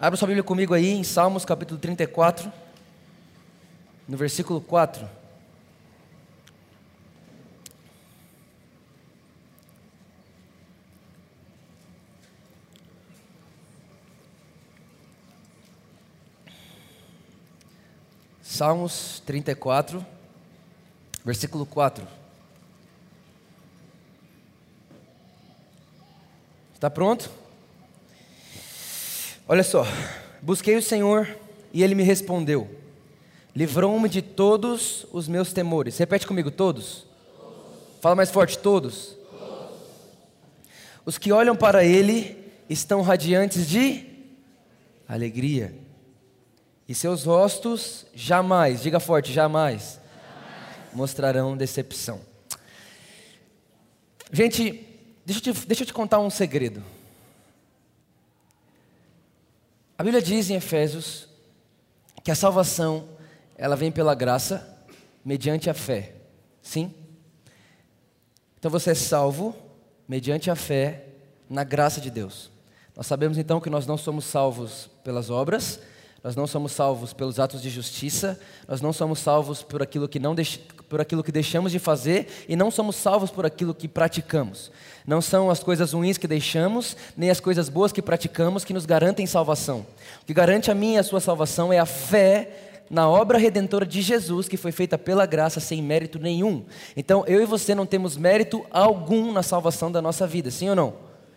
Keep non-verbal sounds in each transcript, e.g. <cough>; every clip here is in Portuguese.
Abra sua Bíblia comigo aí em Salmos capítulo 34, no versículo 4. Salmos 34, versículo 4. Está pronto? Olha só. Busquei o Senhor e ele me respondeu. Livrou-me de todos os meus temores. Repete comigo, todos. Fala mais forte, todos. todos. Os que olham para ele estão radiantes de alegria. E seus rostos jamais, diga forte, jamais, jamais. mostrarão decepção. Gente, Deixa eu, te, deixa eu te contar um segredo. A Bíblia diz em Efésios que a salvação ela vem pela graça mediante a fé. Sim? Então você é salvo mediante a fé na graça de Deus. Nós sabemos então que nós não somos salvos pelas obras, nós não somos salvos pelos atos de justiça, nós não somos salvos por aquilo que, não deix... por aquilo que deixamos de fazer e não somos salvos por aquilo que praticamos. Não são as coisas ruins que deixamos, nem as coisas boas que praticamos que nos garantem salvação. O que garante a minha e a sua salvação é a fé na obra redentora de Jesus, que foi feita pela graça sem mérito nenhum. Então, eu e você não temos mérito algum na salvação da nossa vida, sim ou não?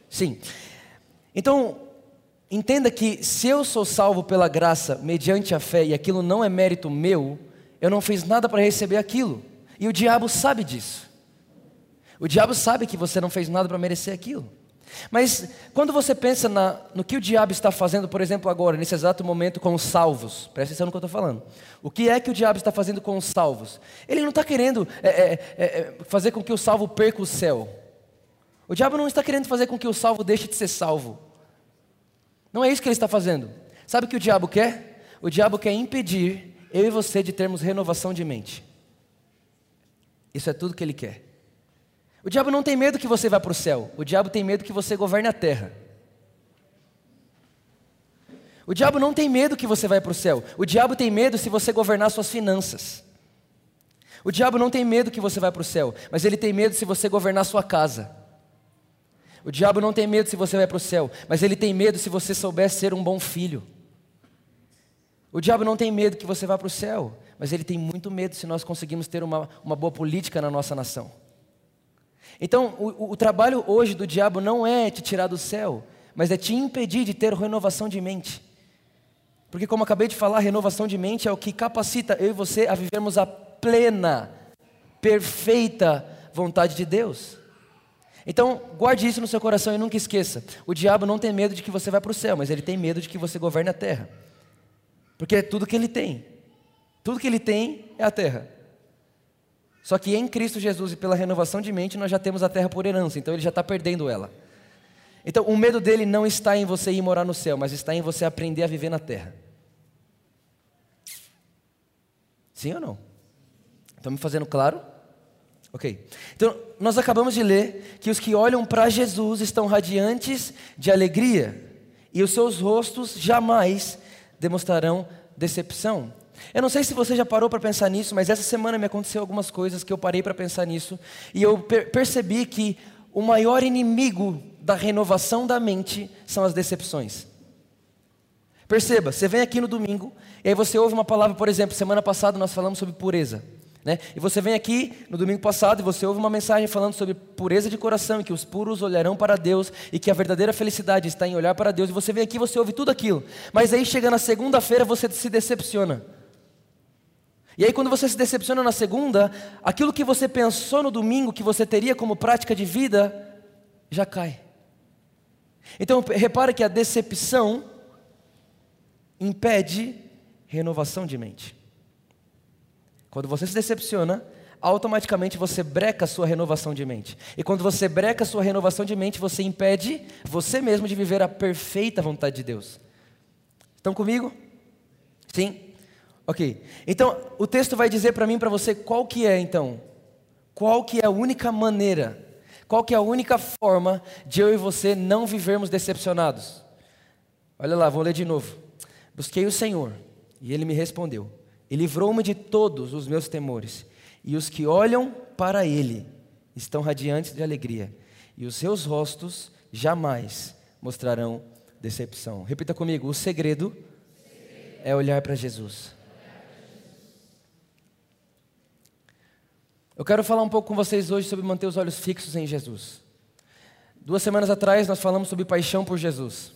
Sim. Então, Entenda que se eu sou salvo pela graça mediante a fé e aquilo não é mérito meu, eu não fiz nada para receber aquilo. E o diabo sabe disso. O diabo sabe que você não fez nada para merecer aquilo. Mas quando você pensa na, no que o diabo está fazendo, por exemplo, agora, nesse exato momento com os salvos, presta atenção no que eu estou falando. O que é que o diabo está fazendo com os salvos? Ele não está querendo é, é, é, é fazer com que o salvo perca o céu. O diabo não está querendo fazer com que o salvo deixe de ser salvo. Não é isso que ele está fazendo. Sabe o que o diabo quer? O diabo quer impedir eu e você de termos renovação de mente. Isso é tudo que ele quer. O diabo não tem medo que você vá para o céu. O diabo tem medo que você governe a terra. O diabo não tem medo que você vá para o céu. O diabo tem medo se você governar suas finanças. O diabo não tem medo que você vá para o céu, mas ele tem medo se você governar sua casa. O diabo não tem medo se você vai para o céu, mas ele tem medo se você souber ser um bom filho. O diabo não tem medo que você vá para o céu, mas ele tem muito medo se nós conseguimos ter uma, uma boa política na nossa nação. Então, o, o trabalho hoje do diabo não é te tirar do céu, mas é te impedir de ter renovação de mente. Porque, como acabei de falar, renovação de mente é o que capacita eu e você a vivermos a plena, perfeita vontade de Deus. Então, guarde isso no seu coração e nunca esqueça: o diabo não tem medo de que você vá para o céu, mas ele tem medo de que você governe a terra. Porque é tudo que ele tem. Tudo que ele tem é a terra. Só que em Cristo Jesus e pela renovação de mente, nós já temos a terra por herança, então ele já está perdendo ela. Então, o medo dele não está em você ir morar no céu, mas está em você aprender a viver na terra. Sim ou não? Estão me fazendo claro? Ok. Então, nós acabamos de ler que os que olham para Jesus estão radiantes de alegria e os seus rostos jamais demonstrarão decepção. Eu não sei se você já parou para pensar nisso, mas essa semana me aconteceu algumas coisas que eu parei para pensar nisso e eu per percebi que o maior inimigo da renovação da mente são as decepções. Perceba, você vem aqui no domingo e aí você ouve uma palavra, por exemplo, semana passada nós falamos sobre pureza. Né? E você vem aqui no domingo passado e você ouve uma mensagem falando sobre pureza de coração, e que os puros olharão para Deus e que a verdadeira felicidade está em olhar para Deus. E você vem aqui e você ouve tudo aquilo. Mas aí chega na segunda-feira você se decepciona. E aí quando você se decepciona na segunda, aquilo que você pensou no domingo que você teria como prática de vida já cai. Então repara que a decepção impede renovação de mente. Quando você se decepciona, automaticamente você breca a sua renovação de mente. E quando você breca a sua renovação de mente, você impede você mesmo de viver a perfeita vontade de Deus. Estão comigo? Sim? Ok. Então, o texto vai dizer para mim para você qual que é, então, qual que é a única maneira, qual que é a única forma de eu e você não vivermos decepcionados. Olha lá, vou ler de novo. Busquei o Senhor, e ele me respondeu, e livrou-me de todos os meus temores. E os que olham para ele estão radiantes de alegria, e os seus rostos jamais mostrarão decepção. Repita comigo: o segredo é olhar para Jesus. Eu quero falar um pouco com vocês hoje sobre manter os olhos fixos em Jesus. Duas semanas atrás nós falamos sobre paixão por Jesus.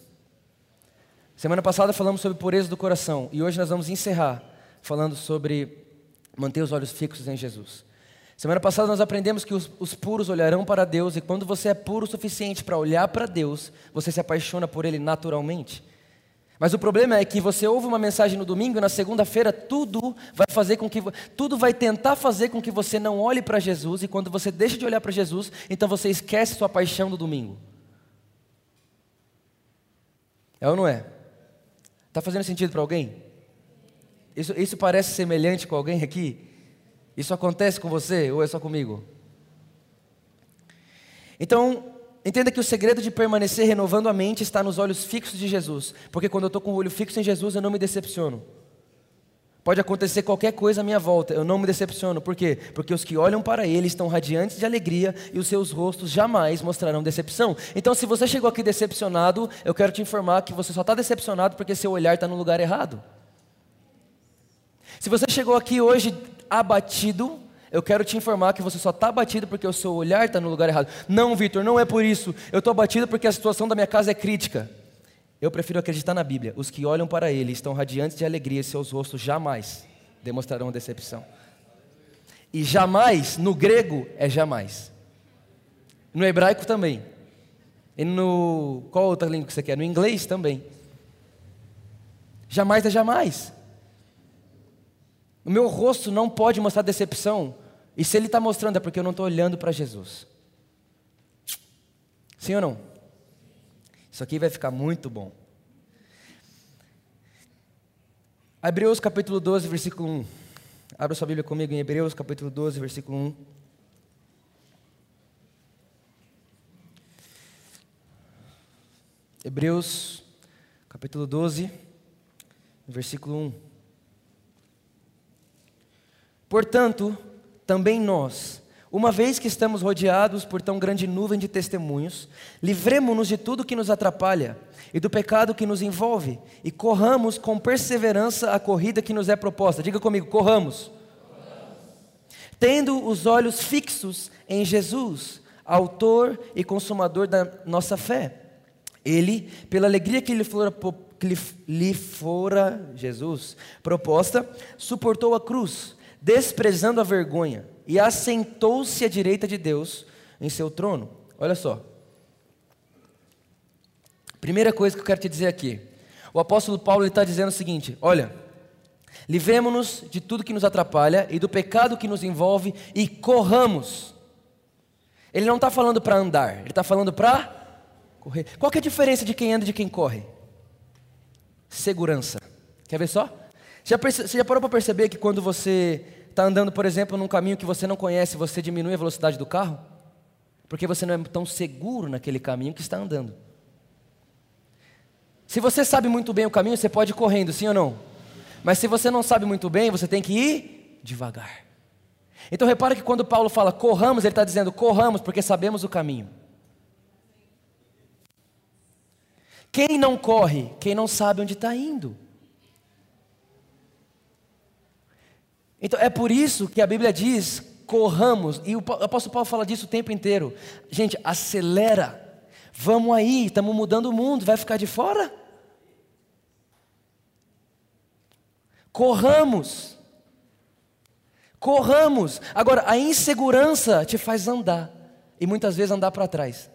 Semana passada falamos sobre pureza do coração e hoje nós vamos encerrar falando sobre manter os olhos fixos em Jesus. Semana passada nós aprendemos que os, os puros olharão para Deus e quando você é puro o suficiente para olhar para Deus, você se apaixona por Ele naturalmente. Mas o problema é que você ouve uma mensagem no domingo e na segunda-feira tudo vai fazer com que tudo vai tentar fazer com que você não olhe para Jesus e quando você deixa de olhar para Jesus, então você esquece sua paixão do domingo. É ou não é? Está fazendo sentido para alguém? Isso, isso parece semelhante com alguém aqui? Isso acontece com você ou é só comigo? Então, entenda que o segredo de permanecer renovando a mente está nos olhos fixos de Jesus, porque quando eu estou com o olho fixo em Jesus, eu não me decepciono. Pode acontecer qualquer coisa à minha volta, eu não me decepciono. Por quê? Porque os que olham para Ele estão radiantes de alegria e os seus rostos jamais mostrarão decepção. Então, se você chegou aqui decepcionado, eu quero te informar que você só está decepcionado porque seu olhar está no lugar errado. Se você chegou aqui hoje abatido, eu quero te informar que você só está abatido porque o seu olhar está no lugar errado. Não, Vitor, não é por isso. Eu estou abatido porque a situação da minha casa é crítica. Eu prefiro acreditar na Bíblia. Os que olham para ele estão radiantes de alegria seus rostos jamais demonstrarão decepção. E jamais, no grego, é jamais. No hebraico também. E no. Qual outra língua que você quer? No inglês também. Jamais é jamais. O meu rosto não pode mostrar decepção. E se ele está mostrando, é porque eu não estou olhando para Jesus. Sim ou não? Isso aqui vai ficar muito bom. Hebreus capítulo 12, versículo 1. Abra sua Bíblia comigo em Hebreus capítulo 12, versículo 1. Hebreus capítulo 12, versículo 1. Portanto, também nós, uma vez que estamos rodeados por tão grande nuvem de testemunhos, livremo-nos de tudo que nos atrapalha e do pecado que nos envolve, e corramos com perseverança a corrida que nos é proposta. Diga comigo, corramos. corramos. Tendo os olhos fixos em Jesus, autor e consumador da nossa fé. Ele, pela alegria que lhe fora, que lhe fora Jesus proposta, suportou a cruz, desprezando a vergonha e assentou-se à direita de Deus em seu trono. Olha só. Primeira coisa que eu quero te dizer aqui. O apóstolo Paulo está dizendo o seguinte: olha, livremos-nos de tudo que nos atrapalha e do pecado que nos envolve e corramos. Ele não está falando para andar, ele está falando para correr. Qual é a diferença de quem anda e de quem corre? Segurança. Quer ver só? Já você já parou para perceber que quando você está andando, por exemplo, num caminho que você não conhece, você diminui a velocidade do carro? Porque você não é tão seguro naquele caminho que está andando. Se você sabe muito bem o caminho, você pode ir correndo, sim ou não? Mas se você não sabe muito bem, você tem que ir devagar. Então repara que quando Paulo fala corramos, ele está dizendo corramos porque sabemos o caminho. Quem não corre? Quem não sabe onde está indo. Então é por isso que a Bíblia diz: corramos, e o apóstolo Paulo fala disso o tempo inteiro. Gente, acelera, vamos aí, estamos mudando o mundo, vai ficar de fora? Corramos, corramos. Agora, a insegurança te faz andar, e muitas vezes andar para trás.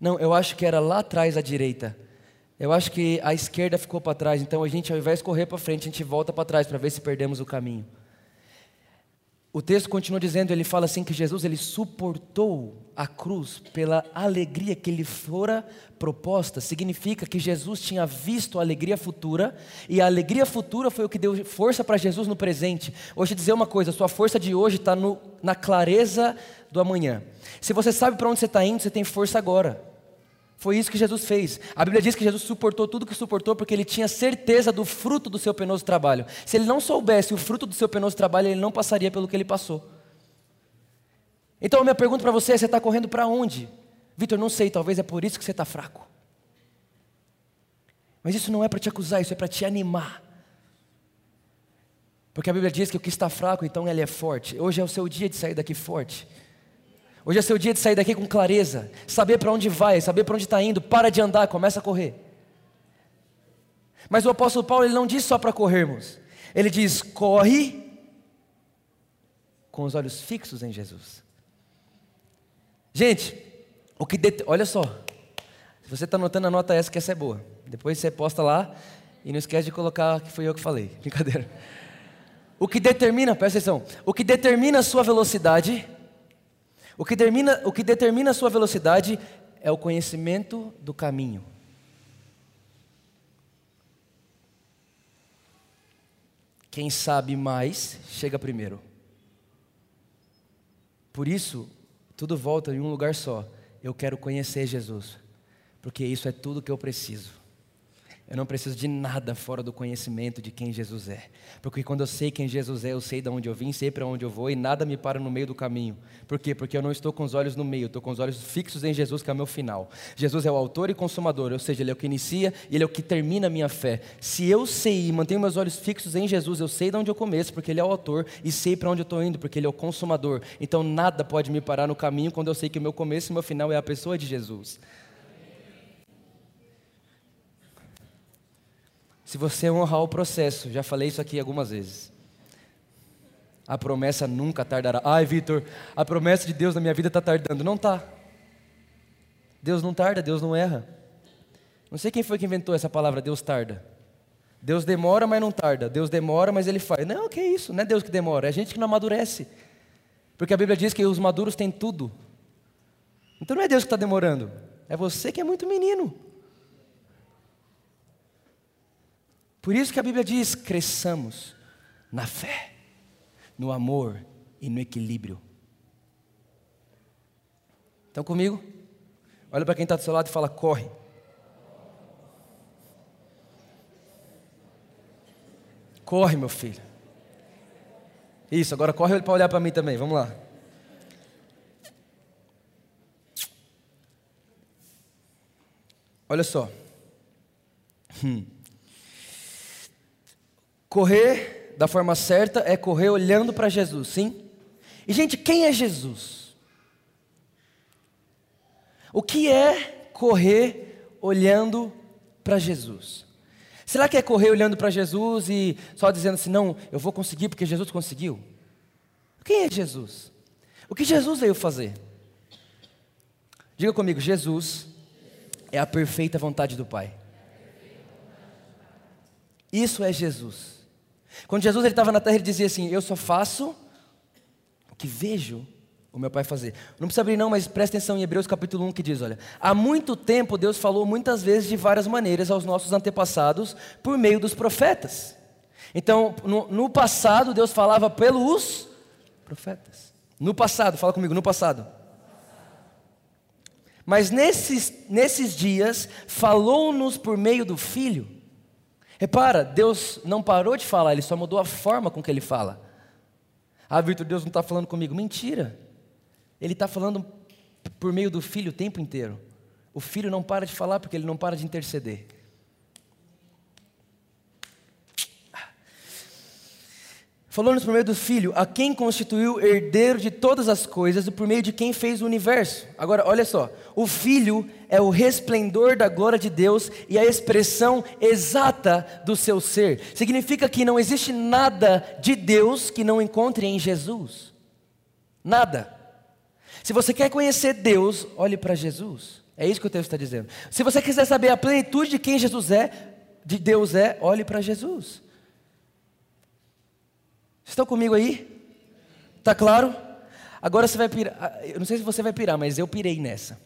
Não, eu acho que era lá atrás à direita. Eu acho que a esquerda ficou para trás, então a gente, ao invés de correr para frente, a gente volta para trás para ver se perdemos o caminho. O texto continua dizendo, ele fala assim que Jesus ele suportou a cruz pela alegria que lhe fora proposta. Significa que Jesus tinha visto a alegria futura e a alegria futura foi o que deu força para Jesus no presente. Hoje dizer uma coisa, sua força de hoje está na clareza do amanhã. Se você sabe para onde você está indo, você tem força agora. Foi isso que Jesus fez. A Bíblia diz que Jesus suportou tudo que suportou porque ele tinha certeza do fruto do seu penoso trabalho. Se ele não soubesse o fruto do seu penoso trabalho, ele não passaria pelo que ele passou. Então a minha pergunta para você é: você está correndo para onde? Vitor, não sei, talvez é por isso que você está fraco. Mas isso não é para te acusar, isso é para te animar. Porque a Bíblia diz que o que está fraco, então ele é forte. Hoje é o seu dia de sair daqui forte. Hoje é seu dia de sair daqui com clareza, saber para onde vai, saber para onde está indo, para de andar, começa a correr. Mas o apóstolo Paulo ele não diz só para corrermos, ele diz: corre com os olhos fixos em Jesus. Gente, o que det... olha só, se você está anotando, anota essa que essa é boa. Depois você posta lá e não esquece de colocar que foi eu que falei. <laughs> Brincadeira. O que determina, presta atenção, o que determina a sua velocidade o que, determina, o que determina a sua velocidade é o conhecimento do caminho. Quem sabe mais, chega primeiro. Por isso, tudo volta em um lugar só. Eu quero conhecer Jesus, porque isso é tudo que eu preciso. Eu não preciso de nada fora do conhecimento de quem Jesus é. Porque quando eu sei quem Jesus é, eu sei de onde eu vim, sei para onde eu vou e nada me para no meio do caminho. Por quê? Porque eu não estou com os olhos no meio, estou com os olhos fixos em Jesus, que é o meu final. Jesus é o autor e consumador, ou seja, Ele é o que inicia e Ele é o que termina a minha fé. Se eu sei e mantenho meus olhos fixos em Jesus, eu sei de onde eu começo, porque Ele é o autor, e sei para onde eu estou indo, porque Ele é o consumador. Então nada pode me parar no caminho quando eu sei que o meu começo e o meu final é a pessoa de Jesus. Se você honrar o processo. Já falei isso aqui algumas vezes. A promessa nunca tardará. Ai, Vitor, a promessa de Deus na minha vida está tardando. Não está. Deus não tarda, Deus não erra. Não sei quem foi que inventou essa palavra, Deus tarda. Deus demora, mas não tarda. Deus demora, mas ele faz. Não, que isso, não é Deus que demora, é a gente que não amadurece. Porque a Bíblia diz que os maduros têm tudo. Então não é Deus que está demorando, é você que é muito menino. Por isso que a Bíblia diz: cresçamos na fé, no amor e no equilíbrio. Estão comigo? Olha para quem está do seu lado e fala: corre. Corre, meu filho. Isso, agora corre para olhar para mim também. Vamos lá. Olha só. Hum. Correr da forma certa é correr olhando para Jesus, sim? E, gente, quem é Jesus? O que é correr olhando para Jesus? Será que é correr olhando para Jesus e só dizendo assim, não, eu vou conseguir porque Jesus conseguiu? Quem é Jesus? O que Jesus veio fazer? Diga comigo, Jesus é a perfeita vontade do Pai. Isso é Jesus. Quando Jesus estava na terra, ele dizia assim: Eu só faço o que vejo o meu pai fazer. Não precisa abrir, não, mas presta atenção em Hebreus capítulo 1 que diz: Olha, há muito tempo Deus falou muitas vezes de várias maneiras aos nossos antepassados por meio dos profetas. Então, no, no passado, Deus falava pelos profetas. No passado, fala comigo, no passado. Mas nesses, nesses dias, falou-nos por meio do Filho Repara, Deus não parou de falar, Ele só mudou a forma com que Ele fala. Ah, Vitor, Deus não está falando comigo. Mentira. Ele está falando por meio do Filho o tempo inteiro. O Filho não para de falar porque Ele não para de interceder. Falou-nos por meio do Filho, a quem constituiu herdeiro de todas as coisas e por meio de quem fez o universo. Agora, olha só: o Filho é o resplendor da glória de Deus e a expressão exata do seu ser. Significa que não existe nada de Deus que não encontre em Jesus. Nada. Se você quer conhecer Deus, olhe para Jesus. É isso que o texto está dizendo. Se você quiser saber a plenitude de quem Jesus é, de Deus é, olhe para Jesus. Estão comigo aí? Tá claro? Agora você vai pirar. Ah, eu não sei se você vai pirar, mas eu pirei nessa.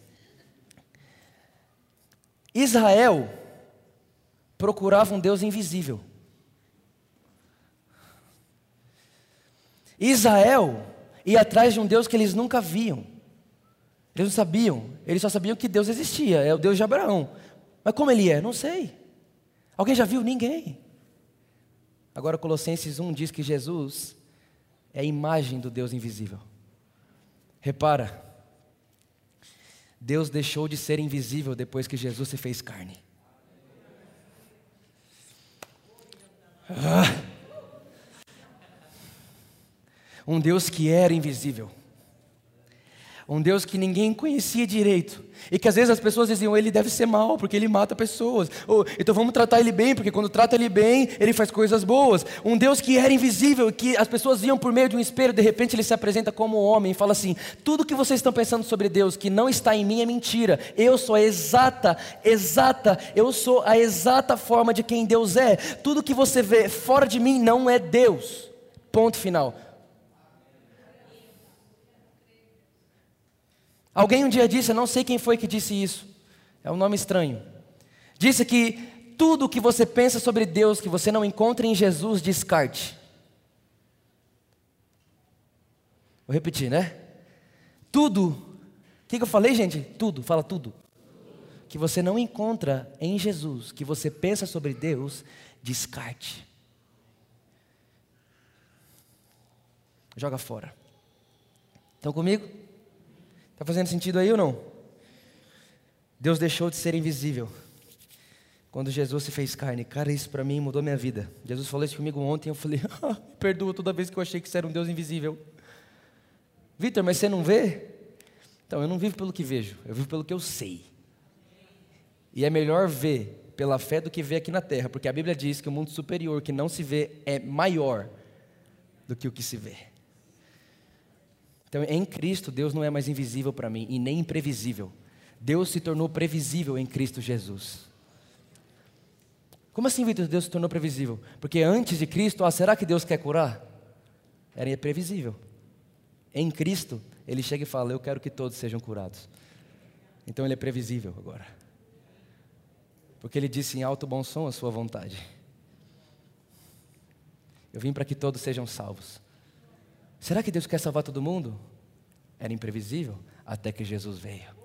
Israel procurava um Deus invisível. Israel ia atrás de um Deus que eles nunca viam. Eles não sabiam, eles só sabiam que Deus existia, é o Deus de Abraão. Mas como ele é? Não sei. Alguém já viu? Ninguém. Agora, Colossenses 1 diz que Jesus é a imagem do Deus invisível. Repara, Deus deixou de ser invisível depois que Jesus se fez carne. Ah. Um Deus que era invisível um Deus que ninguém conhecia direito. E que às vezes as pessoas diziam, ele deve ser mal, porque ele mata pessoas. Ou, então vamos tratar ele bem, porque quando trata ele bem, ele faz coisas boas. Um Deus que era invisível, que as pessoas iam por meio de um espelho, de repente ele se apresenta como homem e fala assim: tudo que vocês estão pensando sobre Deus, que não está em mim, é mentira. Eu sou a exata, exata, eu sou a exata forma de quem Deus é. Tudo que você vê fora de mim não é Deus. Ponto final. Alguém um dia disse, eu não sei quem foi que disse isso, é um nome estranho. Disse que tudo o que você pensa sobre Deus que você não encontra em Jesus, descarte. Vou repetir, né? Tudo. O que, que eu falei, gente? Tudo, fala tudo. Que você não encontra em Jesus, que você pensa sobre Deus, descarte. Joga fora. Estão comigo? Está fazendo sentido aí ou não? Deus deixou de ser invisível quando Jesus se fez carne. Cara, isso para mim mudou minha vida. Jesus falou isso comigo ontem. Eu falei, <laughs> ah, perdoa toda vez que eu achei que você era um Deus invisível. Vitor, mas você não vê? Então, eu não vivo pelo que vejo, eu vivo pelo que eu sei. E é melhor ver pela fé do que ver aqui na terra, porque a Bíblia diz que o mundo superior, que não se vê, é maior do que o que se vê. Então, em Cristo, Deus não é mais invisível para mim e nem imprevisível. Deus se tornou previsível em Cristo Jesus. Como assim, Vitor, Deus se tornou previsível? Porque antes de Cristo, ah, será que Deus quer curar? Era previsível. Em Cristo, Ele chega e fala: Eu quero que todos sejam curados. Então Ele é previsível agora. Porque Ele disse em alto bom som a Sua vontade. Eu vim para que todos sejam salvos. Será que Deus quer salvar todo mundo? Era imprevisível até que Jesus veio.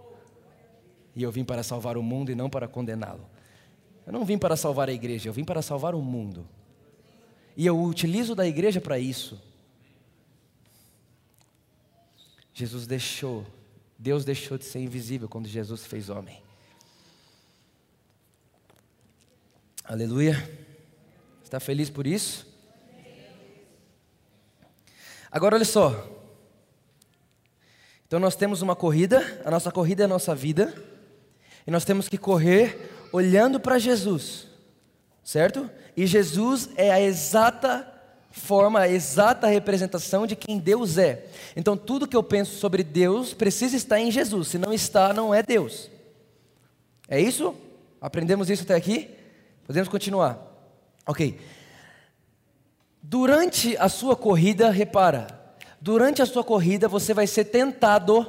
E eu vim para salvar o mundo e não para condená-lo. Eu não vim para salvar a igreja, eu vim para salvar o mundo. E eu utilizo da igreja para isso. Jesus deixou, Deus deixou de ser invisível quando Jesus fez homem. Aleluia. Está feliz por isso? Agora olha só. Então nós temos uma corrida, a nossa corrida é a nossa vida, e nós temos que correr olhando para Jesus, certo? E Jesus é a exata forma, a exata representação de quem Deus é. Então tudo que eu penso sobre Deus precisa estar em Jesus, se não está, não é Deus. É isso? Aprendemos isso até aqui? Podemos continuar. Ok. Durante a sua corrida, repara, durante a sua corrida você vai ser tentado,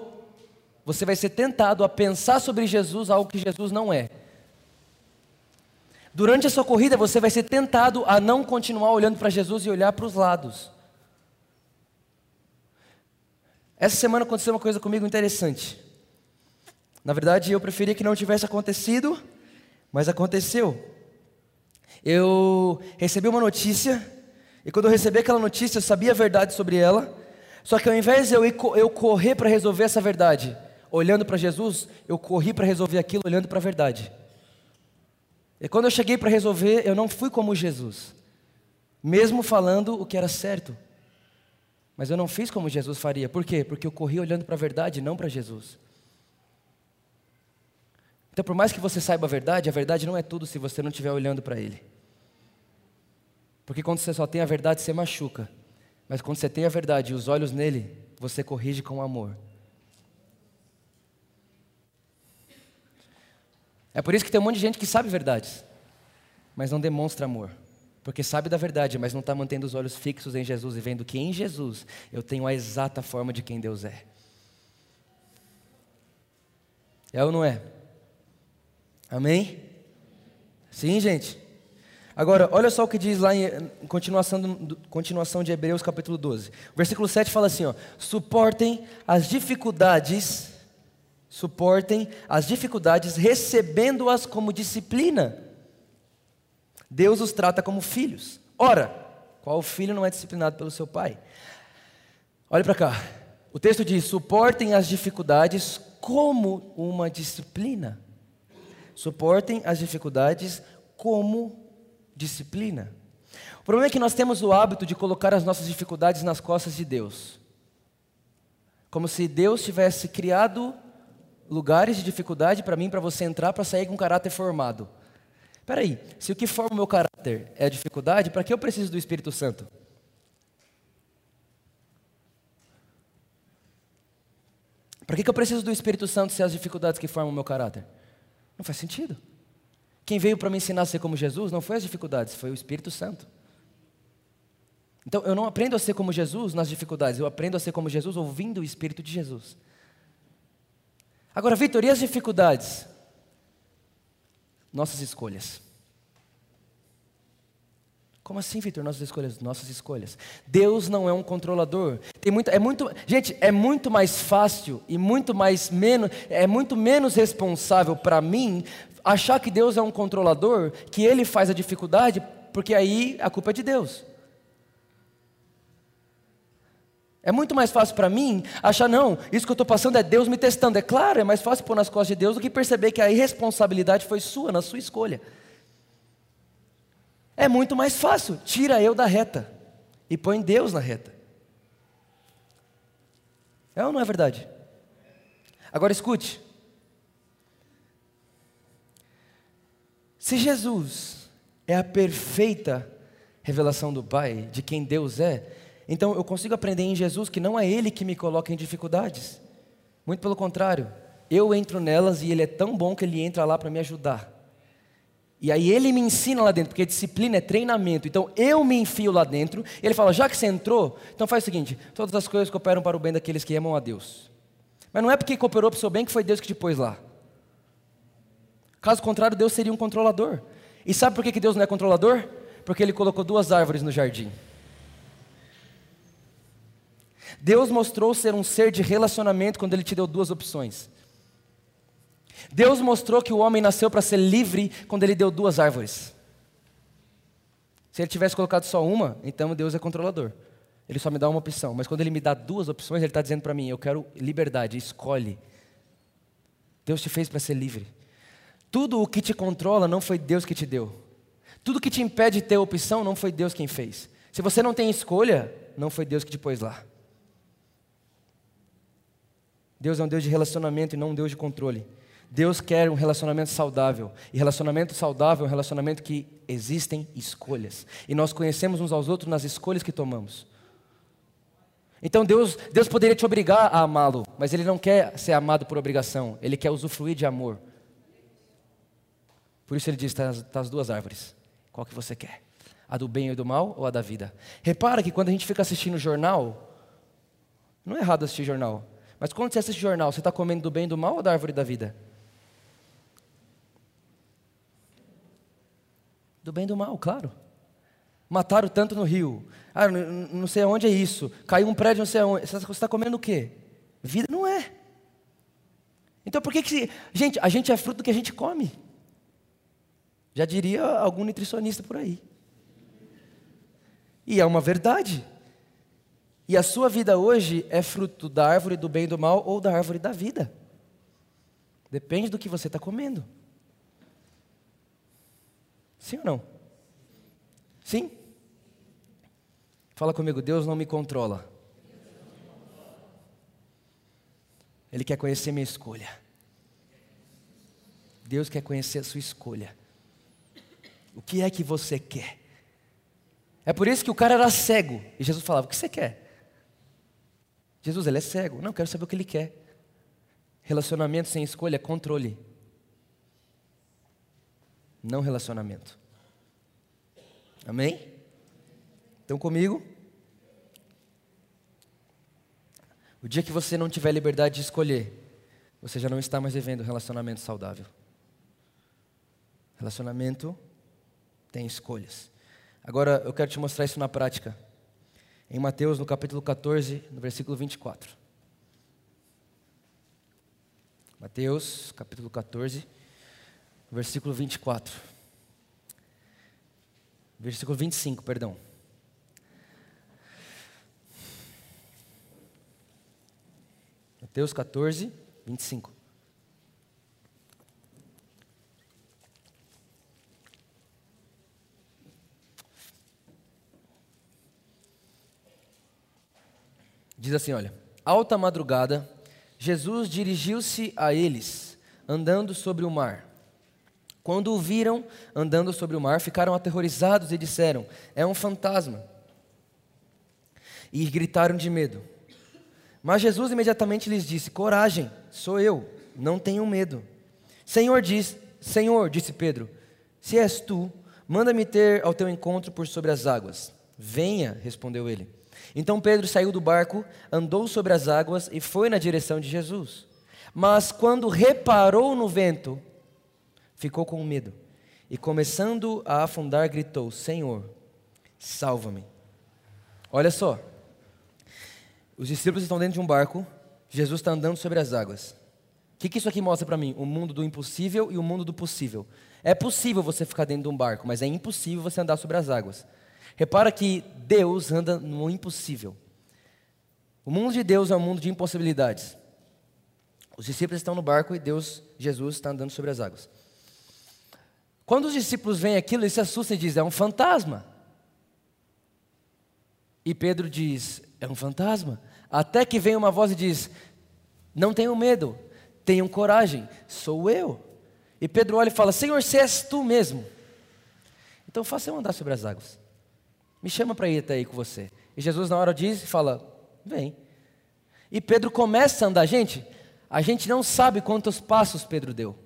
você vai ser tentado a pensar sobre Jesus algo que Jesus não é. Durante a sua corrida você vai ser tentado a não continuar olhando para Jesus e olhar para os lados. Essa semana aconteceu uma coisa comigo interessante. Na verdade, eu preferia que não tivesse acontecido, mas aconteceu. Eu recebi uma notícia e quando eu recebi aquela notícia, eu sabia a verdade sobre ela. Só que ao invés de eu, eu correr para resolver essa verdade, olhando para Jesus, eu corri para resolver aquilo olhando para a verdade. E quando eu cheguei para resolver, eu não fui como Jesus, mesmo falando o que era certo. Mas eu não fiz como Jesus faria. Por quê? Porque eu corri olhando para a verdade, não para Jesus. Então, por mais que você saiba a verdade, a verdade não é tudo se você não estiver olhando para Ele. Porque quando você só tem a verdade, você machuca. Mas quando você tem a verdade e os olhos nele, você corrige com amor. É por isso que tem um monte de gente que sabe verdades, mas não demonstra amor. Porque sabe da verdade, mas não está mantendo os olhos fixos em Jesus e vendo que em Jesus eu tenho a exata forma de quem Deus é. É ou não é? Amém? Sim, gente? Agora, olha só o que diz lá em continuação, continuação de Hebreus capítulo 12. O versículo 7 fala assim: ó, suportem as dificuldades suportem as dificuldades recebendo-as como disciplina. Deus os trata como filhos. Ora, qual filho não é disciplinado pelo seu pai? Olhe para cá. O texto diz: suportem as dificuldades como uma disciplina. Suportem as dificuldades como disciplina. O problema é que nós temos o hábito de colocar as nossas dificuldades nas costas de Deus. Como se Deus tivesse criado lugares de dificuldade para mim, para você entrar, para sair com caráter formado. Espera aí, se o que forma o meu caráter é a dificuldade, para que eu preciso do Espírito Santo? Para que, eu preciso do Espírito Santo se as dificuldades que formam o meu caráter? Não faz sentido. Quem veio para me ensinar a ser como Jesus não foi as dificuldades, foi o Espírito Santo. Então eu não aprendo a ser como Jesus nas dificuldades, eu aprendo a ser como Jesus ouvindo o Espírito de Jesus. Agora, Vitor, e as dificuldades? Nossas escolhas. Como assim, Vitor? Nossas escolhas, nossas escolhas. Deus não é um controlador. Tem muito, é muito, gente, é muito mais fácil e muito mais menos, é muito menos responsável para mim achar que Deus é um controlador, que Ele faz a dificuldade, porque aí a culpa é de Deus. É muito mais fácil para mim achar, não, isso que eu estou passando é Deus me testando. É claro, é mais fácil pôr nas costas de Deus do que perceber que a irresponsabilidade foi sua, na sua escolha. É muito mais fácil. Tira eu da reta e põe Deus na reta. É ou não é verdade? Agora escute. Se Jesus é a perfeita revelação do Pai, de quem Deus é, então eu consigo aprender em Jesus que não é Ele que me coloca em dificuldades. Muito pelo contrário, eu entro nelas e Ele é tão bom que Ele entra lá para me ajudar. E aí ele me ensina lá dentro, porque disciplina é treinamento. Então eu me enfio lá dentro. ele fala: já que você entrou, então faz o seguinte: todas as coisas cooperam para o bem daqueles que amam a Deus. Mas não é porque cooperou para o seu bem que foi Deus que te pôs lá. Caso contrário, Deus seria um controlador. E sabe por que Deus não é controlador? Porque ele colocou duas árvores no jardim. Deus mostrou ser um ser de relacionamento quando ele te deu duas opções. Deus mostrou que o homem nasceu para ser livre quando ele deu duas árvores. Se ele tivesse colocado só uma, então Deus é controlador. Ele só me dá uma opção. Mas quando ele me dá duas opções, ele está dizendo para mim: eu quero liberdade, escolhe. Deus te fez para ser livre. Tudo o que te controla não foi Deus que te deu. Tudo que te impede de ter opção não foi Deus quem fez. Se você não tem escolha, não foi Deus que te pôs lá. Deus é um Deus de relacionamento e não um Deus de controle. Deus quer um relacionamento saudável. E relacionamento saudável é um relacionamento que existem escolhas. E nós conhecemos uns aos outros nas escolhas que tomamos. Então Deus, Deus poderia te obrigar a amá-lo, mas Ele não quer ser amado por obrigação, Ele quer usufruir de amor. Por isso Ele diz: está tá as duas árvores. Qual que você quer? A do bem e do mal ou a da vida? Repara que quando a gente fica assistindo jornal, não é errado assistir jornal, mas quando você assiste jornal, você está comendo do bem e do mal ou da árvore da vida? Do bem e do mal, claro. Mataram tanto no rio. Ah, não sei aonde é isso. Caiu um prédio, não sei aonde. Você está comendo o quê? Vida não é. Então por que que. Gente, a gente é fruto do que a gente come. Já diria algum nutricionista por aí. E é uma verdade. E a sua vida hoje é fruto da árvore do bem e do mal ou da árvore da vida. Depende do que você está comendo. Sim ou não? Sim? Fala comigo, Deus não me controla. Ele quer conhecer minha escolha. Deus quer conhecer a sua escolha. O que é que você quer? É por isso que o cara era cego. E Jesus falava: O que você quer? Jesus, ele é cego. Não, quero saber o que ele quer. Relacionamento sem escolha é controle não relacionamento. Amém? Estão comigo? O dia que você não tiver liberdade de escolher, você já não está mais vivendo relacionamento saudável. Relacionamento tem escolhas. Agora eu quero te mostrar isso na prática. Em Mateus, no capítulo 14, no versículo 24. Mateus, capítulo 14, versículo 24. Versículo 25, perdão. Mateus 14, 25. Diz assim: olha, alta madrugada, Jesus dirigiu-se a eles, andando sobre o mar. Quando o viram andando sobre o mar, ficaram aterrorizados e disseram: É um fantasma. E gritaram de medo. Mas Jesus imediatamente lhes disse: Coragem, sou eu, não tenham medo. Senhor diz, Senhor, disse Pedro, se és tu, manda-me ter ao teu encontro por sobre as águas. Venha, respondeu ele. Então Pedro saiu do barco, andou sobre as águas e foi na direção de Jesus. Mas quando reparou no vento, ficou com medo e, começando a afundar, gritou: Senhor, salva-me. Olha só, os discípulos estão dentro de um barco, Jesus está andando sobre as águas. O que, que isso aqui mostra para mim? O mundo do impossível e o mundo do possível. É possível você ficar dentro de um barco, mas é impossível você andar sobre as águas. Repara que Deus anda no impossível. O mundo de Deus é um mundo de impossibilidades. Os discípulos estão no barco e Deus, Jesus, está andando sobre as águas. Quando os discípulos veem aquilo, eles se assustam e dizem: é um fantasma. E Pedro diz: é um fantasma. Até que vem uma voz e diz: não tenham medo, tenham coragem, sou eu. E Pedro olha e fala: Senhor, se és tu mesmo, então faça eu andar sobre as águas. Me chama para ir até aí com você. E Jesus, na hora, diz e fala: Vem. E Pedro começa a andar. Gente, a gente não sabe quantos passos Pedro deu.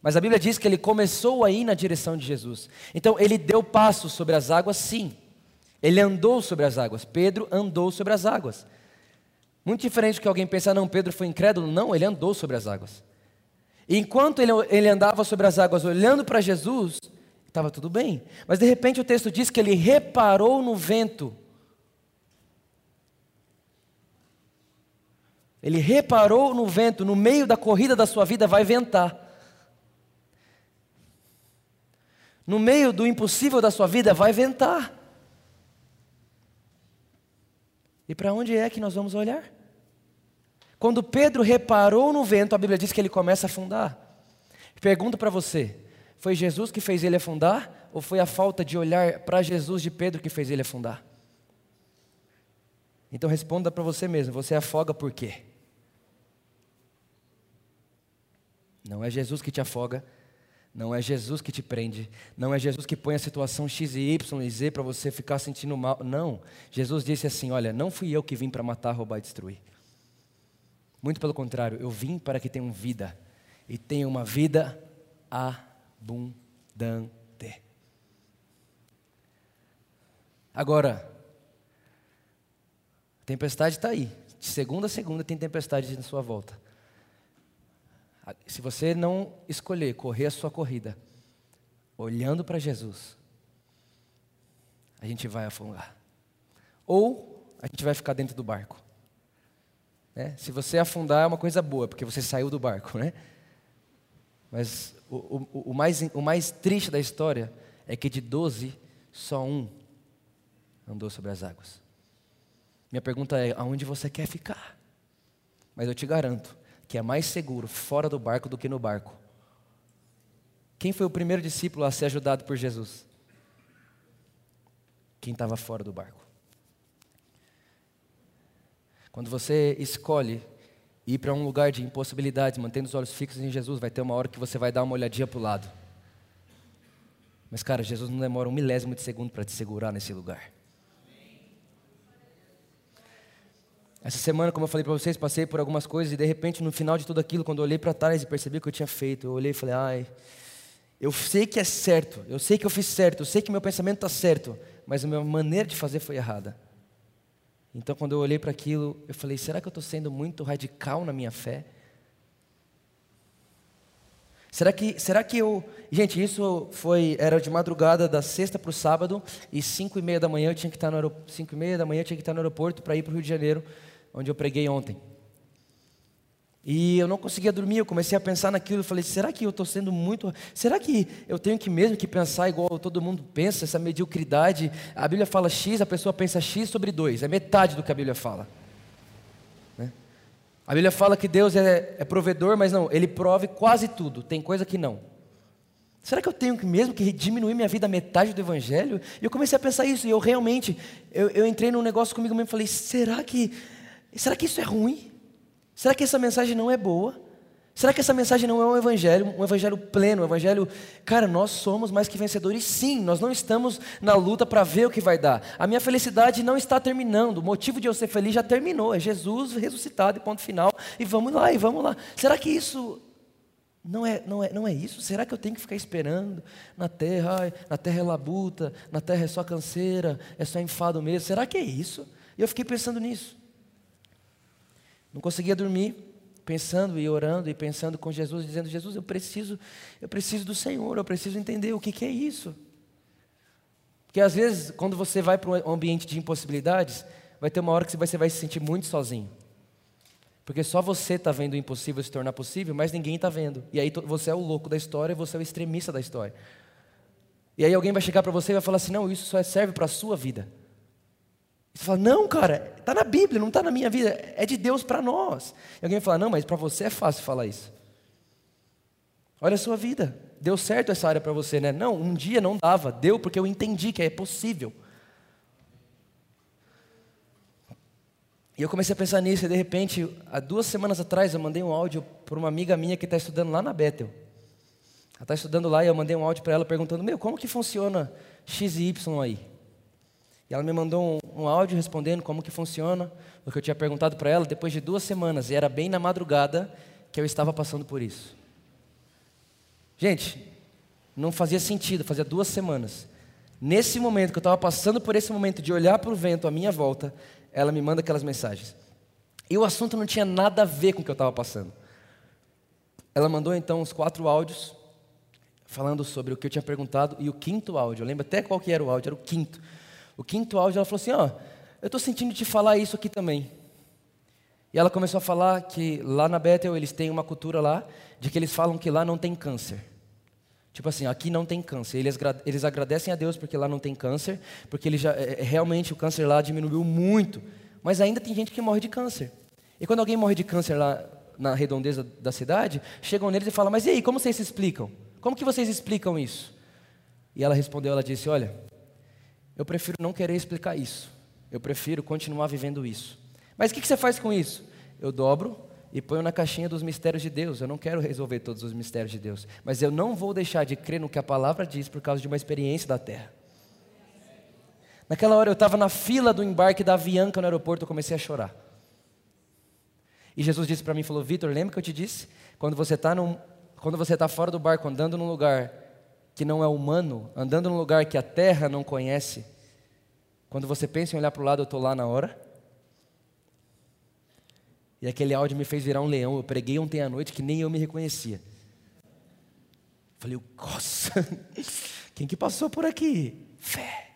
Mas a Bíblia diz que ele começou a ir na direção de Jesus. Então, ele deu passos sobre as águas, sim. Ele andou sobre as águas. Pedro andou sobre as águas. Muito diferente do que alguém pensa, não, Pedro foi incrédulo. Não, ele andou sobre as águas. E enquanto ele, ele andava sobre as águas, olhando para Jesus, estava tudo bem. Mas de repente o texto diz que ele reparou no vento. Ele reparou no vento, no meio da corrida da sua vida vai ventar. No meio do impossível da sua vida vai ventar. E para onde é que nós vamos olhar? Quando Pedro reparou no vento, a Bíblia diz que ele começa a afundar. Pergunto para você: foi Jesus que fez ele afundar? Ou foi a falta de olhar para Jesus de Pedro que fez ele afundar? Então responda para você mesmo: você afoga por quê? Não é Jesus que te afoga, não é Jesus que te prende, não é Jesus que põe a situação X e Y e Z para você ficar sentindo mal. Não. Jesus disse assim: Olha, não fui eu que vim para matar, roubar e destruir. Muito pelo contrário, eu vim para que tenham vida e tenham uma vida a abundante. Agora, a tempestade está aí. De segunda a segunda tem tempestade na sua volta. Se você não escolher correr a sua corrida, olhando para Jesus, a gente vai afundar. Ou a gente vai ficar dentro do barco. Né? Se você afundar é uma coisa boa, porque você saiu do barco, né? Mas o, o, o, mais, o mais triste da história é que de doze, só um andou sobre as águas. Minha pergunta é: aonde você quer ficar? Mas eu te garanto que é mais seguro fora do barco do que no barco. Quem foi o primeiro discípulo a ser ajudado por Jesus? Quem estava fora do barco. Quando você escolhe ir para um lugar de impossibilidades, mantendo os olhos fixos em Jesus, vai ter uma hora que você vai dar uma olhadinha para o lado. Mas, cara, Jesus não demora um milésimo de segundo para te segurar nesse lugar. Essa semana, como eu falei para vocês, passei por algumas coisas e de repente, no final de tudo aquilo, quando eu olhei para trás e percebi o que eu tinha feito, eu olhei e falei: ai, eu sei que é certo, eu sei que eu fiz certo, eu sei que meu pensamento está certo, mas a minha maneira de fazer foi errada. Então, quando eu olhei para aquilo, eu falei: será que eu estou sendo muito radical na minha fé? Será que, será que eu. Gente, isso foi. Era de madrugada, da sexta para o sábado, e cinco e meia da manhã eu tinha que estar no aeroporto. Cinco e meia da manhã eu tinha que estar no aeroporto para ir para o Rio de Janeiro, onde eu preguei ontem. E eu não conseguia dormir, eu comecei a pensar naquilo, eu falei, será que eu estou sendo muito. Será que eu tenho que mesmo que pensar igual todo mundo pensa, essa mediocridade? A Bíblia fala X, a pessoa pensa X sobre 2, é metade do que a Bíblia fala. Né? A Bíblia fala que Deus é, é provedor, mas não, Ele prove quase tudo, tem coisa que não. Será que eu tenho que mesmo que diminuir minha vida a metade do Evangelho? E eu comecei a pensar isso, e eu realmente, eu, eu entrei num negócio comigo mesmo e falei, será que, será que isso é ruim? Será que essa mensagem não é boa? Será que essa mensagem não é um evangelho, um evangelho pleno, um evangelho, cara, nós somos mais que vencedores, sim, nós não estamos na luta para ver o que vai dar. A minha felicidade não está terminando, o motivo de eu ser feliz já terminou, é Jesus ressuscitado e ponto final, e vamos lá, e vamos lá. Será que isso não é, não é, não é isso? Será que eu tenho que ficar esperando na terra, ai, na terra é labuta, na terra é só canseira, é só enfado mesmo? Será que é isso? E eu fiquei pensando nisso. Não conseguia dormir, pensando e orando e pensando com Jesus, dizendo: Jesus, eu preciso, eu preciso do Senhor, eu preciso entender o que, que é isso. Porque às vezes, quando você vai para um ambiente de impossibilidades, vai ter uma hora que você vai se sentir muito sozinho. Porque só você está vendo o impossível se tornar possível, mas ninguém está vendo. E aí você é o louco da história e você é o extremista da história. E aí alguém vai chegar para você e vai falar assim: não, isso só serve para a sua vida. Você fala, não, cara, está na Bíblia, não está na minha vida, é de Deus para nós. E alguém fala, não, mas para você é fácil falar isso. Olha a sua vida, deu certo essa área para você, né? Não, um dia não dava, deu porque eu entendi que é possível. E eu comecei a pensar nisso, e de repente, há duas semanas atrás, eu mandei um áudio para uma amiga minha que está estudando lá na Bethel. Ela está estudando lá e eu mandei um áudio para ela perguntando: Meu, como que funciona X e Y aí? E ela me mandou um, um áudio respondendo como que funciona, o que eu tinha perguntado para ela depois de duas semanas, e era bem na madrugada que eu estava passando por isso. Gente, não fazia sentido, fazia duas semanas. Nesse momento que eu estava passando por esse momento de olhar para o vento à minha volta, ela me manda aquelas mensagens. E o assunto não tinha nada a ver com o que eu estava passando. Ela mandou então os quatro áudios falando sobre o que eu tinha perguntado e o quinto áudio, eu lembro até qual que era o áudio, era o quinto. O quinto áudio, ela falou assim: Ó, eu estou sentindo te falar isso aqui também. E ela começou a falar que lá na Bethel eles têm uma cultura lá de que eles falam que lá não tem câncer. Tipo assim, aqui não tem câncer. Eles, eles agradecem a Deus porque lá não tem câncer, porque ele já, é, é, realmente o câncer lá diminuiu muito. Mas ainda tem gente que morre de câncer. E quando alguém morre de câncer lá na redondeza da cidade, chegam neles e falam: Mas e aí, como vocês explicam? Como que vocês explicam isso? E ela respondeu: Ela disse: Olha, eu prefiro não querer explicar isso. Eu prefiro continuar vivendo isso. Mas o que, você faz com isso? Eu dobro e ponho na caixinha dos mistérios de Deus. Eu não quero resolver todos os mistérios de Deus. Mas eu não vou deixar de crer no que a palavra diz por causa de uma experiência da terra. Naquela hora eu estava na fila do embarque da Avianca no aeroporto, eu comecei a chorar. E Jesus disse para mim, falou, Vitor, lembra que eu te disse? Quando você está está fora do barco, andando num lugar que não é humano, andando num lugar que a terra não conhece, quando você pensa em olhar para o lado, eu estou lá na hora. E aquele áudio me fez virar um leão. Eu preguei ontem à noite que nem eu me reconhecia. Falei, nossa, <laughs> quem que passou por aqui? Fé.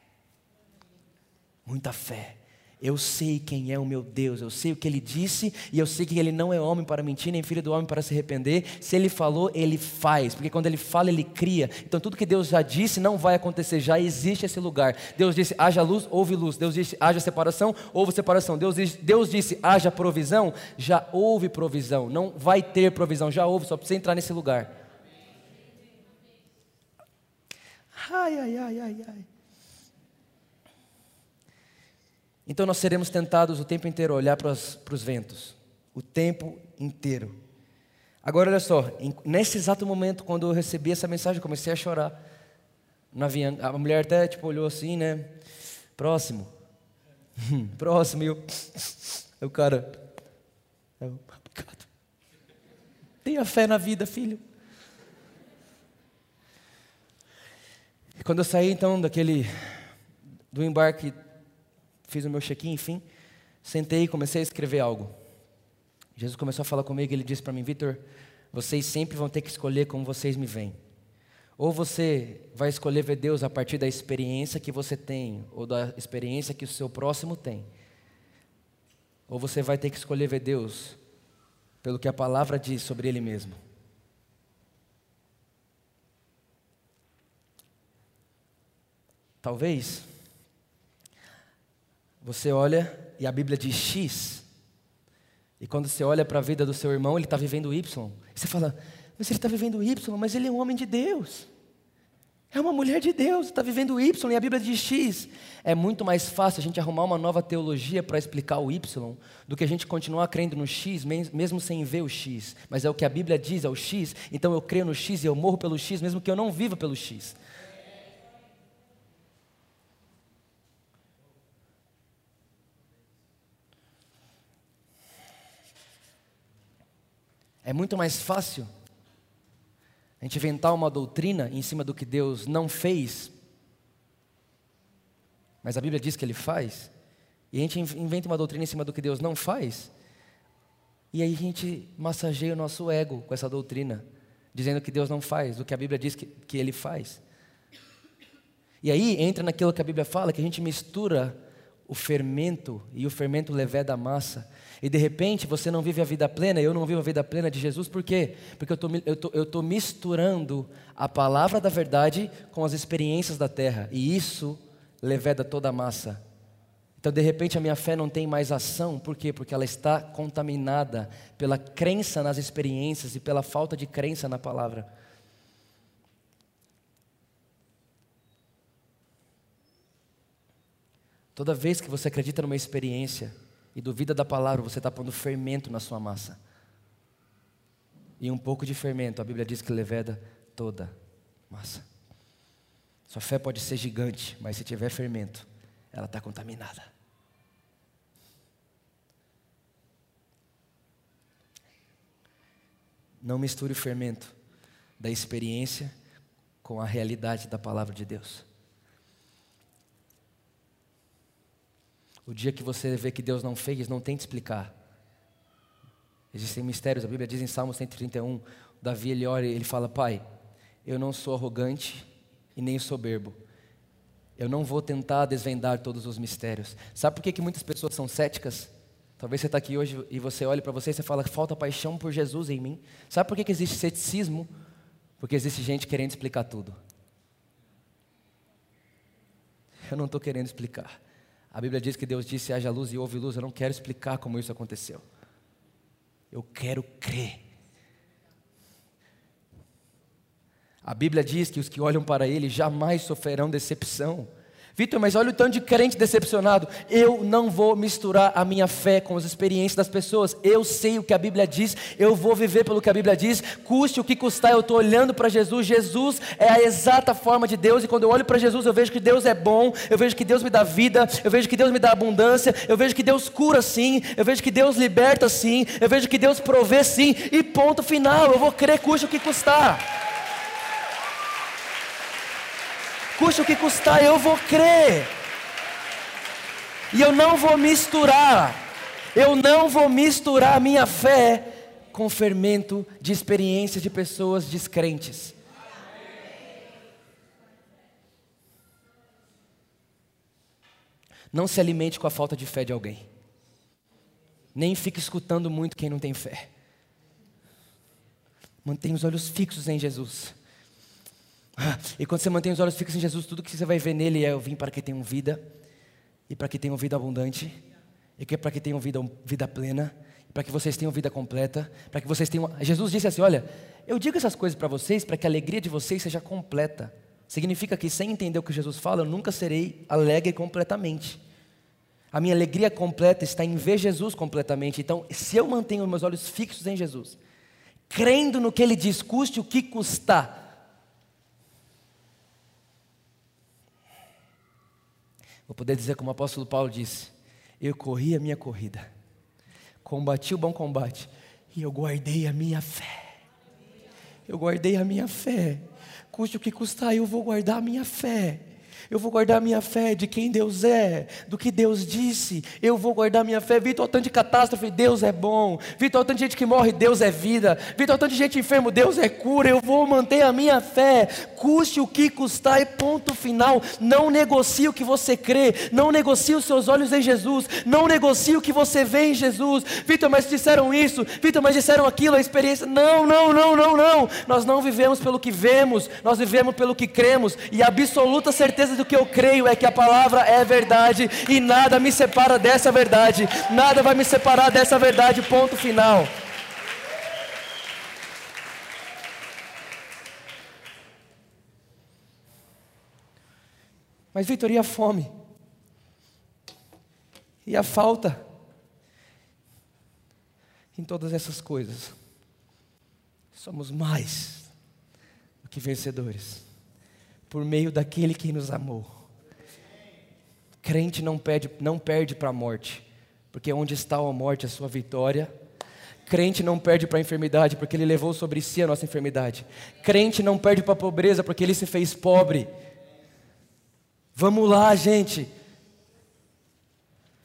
Muita fé. Eu sei quem é o meu Deus, eu sei o que ele disse e eu sei que ele não é homem para mentir, nem filho do homem para se arrepender. Se ele falou, ele faz, porque quando ele fala, ele cria. Então tudo que Deus já disse não vai acontecer, já existe esse lugar. Deus disse: haja luz, houve luz. Deus disse: haja separação, houve separação. Deus disse, Deus disse: haja provisão, já houve provisão. Não vai ter provisão, já houve, só precisa entrar nesse lugar. Ai, ai, ai, ai, ai. Então nós seremos tentados o tempo inteiro a olhar para os, para os ventos, o tempo inteiro. Agora olha só, nesse exato momento, quando eu recebi essa mensagem, eu comecei a chorar. A mulher até tipo, olhou assim, né? Próximo. <laughs> Próximo, e eu. <laughs> O cara. Eu, obrigado. Tenha fé na vida, filho. E quando eu saí então daquele. do embarque fiz o meu check-in, enfim, sentei e comecei a escrever algo. Jesus começou a falar comigo ele disse para mim, Vitor, vocês sempre vão ter que escolher como vocês me veem. Ou você vai escolher ver Deus a partir da experiência que você tem, ou da experiência que o seu próximo tem. Ou você vai ter que escolher ver Deus pelo que a palavra diz sobre ele mesmo. Talvez você olha e a Bíblia diz X, e quando você olha para a vida do seu irmão, ele está vivendo Y. Você fala, mas ele está vivendo Y, mas ele é um homem de Deus. É uma mulher de Deus, está vivendo Y e a Bíblia diz X. É muito mais fácil a gente arrumar uma nova teologia para explicar o Y do que a gente continuar crendo no X, mesmo sem ver o X. Mas é o que a Bíblia diz, é o X, então eu creio no X e eu morro pelo X, mesmo que eu não viva pelo X. É muito mais fácil a gente inventar uma doutrina em cima do que Deus não fez, mas a Bíblia diz que Ele faz, e a gente inventa uma doutrina em cima do que Deus não faz, e aí a gente massageia o nosso ego com essa doutrina, dizendo que Deus não faz, o que a Bíblia diz que, que Ele faz. E aí entra naquilo que a Bíblia fala, que a gente mistura o fermento, e o fermento levé da massa, e de repente você não vive a vida plena, eu não vivo a vida plena de Jesus, por quê? Porque eu estou misturando a palavra da verdade com as experiências da terra, e isso leveda toda a massa. Então, de repente, a minha fé não tem mais ação, por quê? Porque ela está contaminada pela crença nas experiências e pela falta de crença na palavra. Toda vez que você acredita numa experiência, e duvida da palavra, você está pondo fermento na sua massa. E um pouco de fermento, a Bíblia diz que leveda toda massa. Sua fé pode ser gigante, mas se tiver fermento, ela está contaminada. Não misture o fermento da experiência com a realidade da palavra de Deus. O dia que você vê que Deus não fez, não tente explicar. Existem mistérios, a Bíblia diz em Salmo 131, Davi ele ora e ele fala: Pai, eu não sou arrogante e nem soberbo. Eu não vou tentar desvendar todos os mistérios. Sabe por que, que muitas pessoas são céticas? Talvez você está aqui hoje e você olhe para você e você fala: falta paixão por Jesus em mim. Sabe por que, que existe ceticismo? Porque existe gente querendo explicar tudo. Eu não estou querendo explicar. A Bíblia diz que Deus disse: haja luz e houve luz. Eu não quero explicar como isso aconteceu. Eu quero crer. A Bíblia diz que os que olham para Ele jamais sofrerão decepção. Vitor, mas olha o tanto de crente decepcionado. Eu não vou misturar a minha fé com as experiências das pessoas. Eu sei o que a Bíblia diz, eu vou viver pelo que a Bíblia diz, custe o que custar, eu estou olhando para Jesus. Jesus é a exata forma de Deus, e quando eu olho para Jesus, eu vejo que Deus é bom, eu vejo que Deus me dá vida, eu vejo que Deus me dá abundância, eu vejo que Deus cura sim, eu vejo que Deus liberta sim, eu vejo que Deus provê sim, e ponto final, eu vou crer, custe o que custar. Custe o que custar, eu vou crer. E eu não vou misturar, eu não vou misturar a minha fé com fermento de experiências de pessoas descrentes. Não se alimente com a falta de fé de alguém. Nem fique escutando muito quem não tem fé. Mantenha os olhos fixos em Jesus. E quando você mantém os olhos fixos em Jesus, tudo que você vai ver nele é: Eu vim para que tenham vida, e para que tenham vida abundante, e que é para que tenham vida, vida plena, para que vocês tenham vida completa, para que vocês tenham. Jesus disse assim: Olha, eu digo essas coisas para vocês para que a alegria de vocês seja completa. Significa que, sem entender o que Jesus fala, eu nunca serei alegre completamente. A minha alegria completa está em ver Jesus completamente. Então, se eu mantenho meus olhos fixos em Jesus, crendo no que Ele diz, custe o que custar, Vou poder dizer como o apóstolo Paulo disse: Eu corri a minha corrida, combati o bom combate e eu guardei a minha fé. Eu guardei a minha fé. Custe o que custar, eu vou guardar a minha fé. Eu vou guardar minha fé de quem Deus é, do que Deus disse. Eu vou guardar minha fé. Vitor, tanto de catástrofe, Deus é bom. Vitor, tanto de gente que morre, Deus é vida. Vitor, tanto de gente enfermo, Deus é cura. Eu vou manter a minha fé, custe o que custar, e ponto final. Não negocie o que você crê, não negocie os seus olhos em Jesus, não negocie o que você vê em Jesus. Vitor, mas disseram isso, Vitor, mas disseram aquilo, a experiência. Não, não, não, não, não. Nós não vivemos pelo que vemos, nós vivemos pelo que cremos, e a absoluta certeza do que eu creio é que a palavra é verdade e nada me separa dessa verdade, nada vai me separar dessa verdade, ponto final. Mas, Vitor, e a fome? E a falta? Em todas essas coisas, somos mais do que vencedores por meio daquele que nos amou. Crente não perde, não perde para a morte, porque onde está a morte, a sua vitória. Crente não perde para a enfermidade, porque ele levou sobre si a nossa enfermidade. Crente não perde para a pobreza, porque ele se fez pobre. Vamos lá, gente.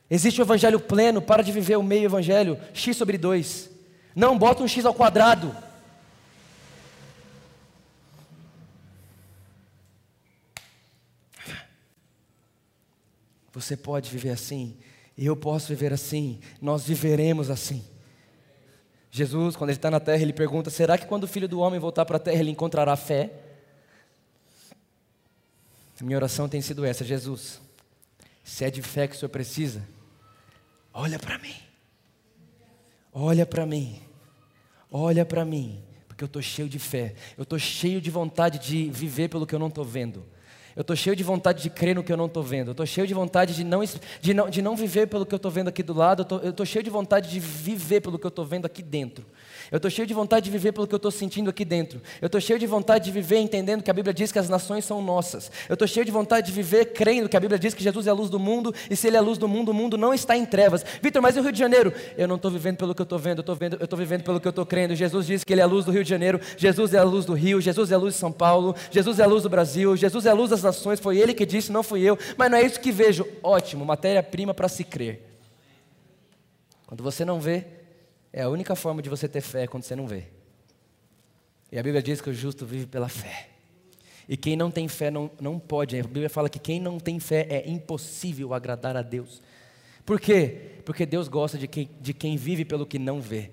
Existe o evangelho pleno, para de viver o meio evangelho, x sobre 2. Não bota um x ao quadrado. Você pode viver assim, eu posso viver assim, nós viveremos assim. Jesus, quando ele está na terra, ele pergunta: será que quando o filho do homem voltar para a terra, ele encontrará fé? Minha oração tem sido essa: Jesus, se é de fé que o Senhor precisa, olha para mim, olha para mim, olha para mim, porque eu estou cheio de fé, eu estou cheio de vontade de viver pelo que eu não estou vendo. Eu estou cheio de vontade de crer no que eu não estou vendo. Eu estou cheio de vontade de não, de, não, de não viver pelo que eu estou vendo aqui do lado. Eu estou cheio de vontade de viver pelo que eu estou vendo aqui dentro. Eu estou cheio de vontade de viver pelo que eu estou sentindo aqui dentro. Eu estou cheio de vontade de viver entendendo que a Bíblia diz que as nações são nossas. Eu estou cheio de vontade de viver crendo que a Bíblia diz que Jesus é a luz do mundo e se Ele é a luz do mundo, o mundo não está em trevas. Vitor, mas e o Rio de Janeiro? Eu não estou vivendo pelo que eu estou vendo, eu estou vivendo pelo que eu estou crendo. Jesus diz que Ele é a luz do Rio de Janeiro, Jesus é a luz do Rio, Jesus é a luz de São Paulo, Jesus é a luz do Brasil, Jesus é a luz das nações. Foi Ele que disse, não fui eu. Mas não é isso que vejo. Ótimo, matéria-prima para se crer. Quando você não vê, é a única forma de você ter fé quando você não vê. E a Bíblia diz que o justo vive pela fé. E quem não tem fé não, não pode. A Bíblia fala que quem não tem fé é impossível agradar a Deus. Por quê? Porque Deus gosta de quem, de quem vive pelo que não vê.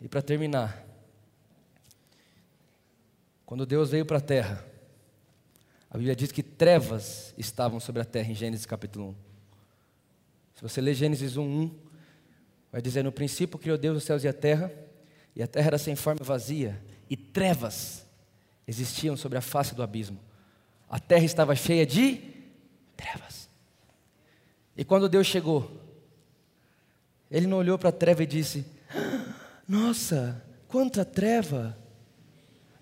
E para terminar, quando Deus veio para a terra, a Bíblia diz que trevas estavam sobre a terra em Gênesis capítulo 1. Se você ler Gênesis 1, 1, vai dizer: No princípio criou Deus os céus e a terra e a terra era sem forma e vazia, e trevas existiam sobre a face do abismo. A terra estava cheia de trevas. E quando Deus chegou, ele não olhou para a treva e disse: Nossa, quanta treva!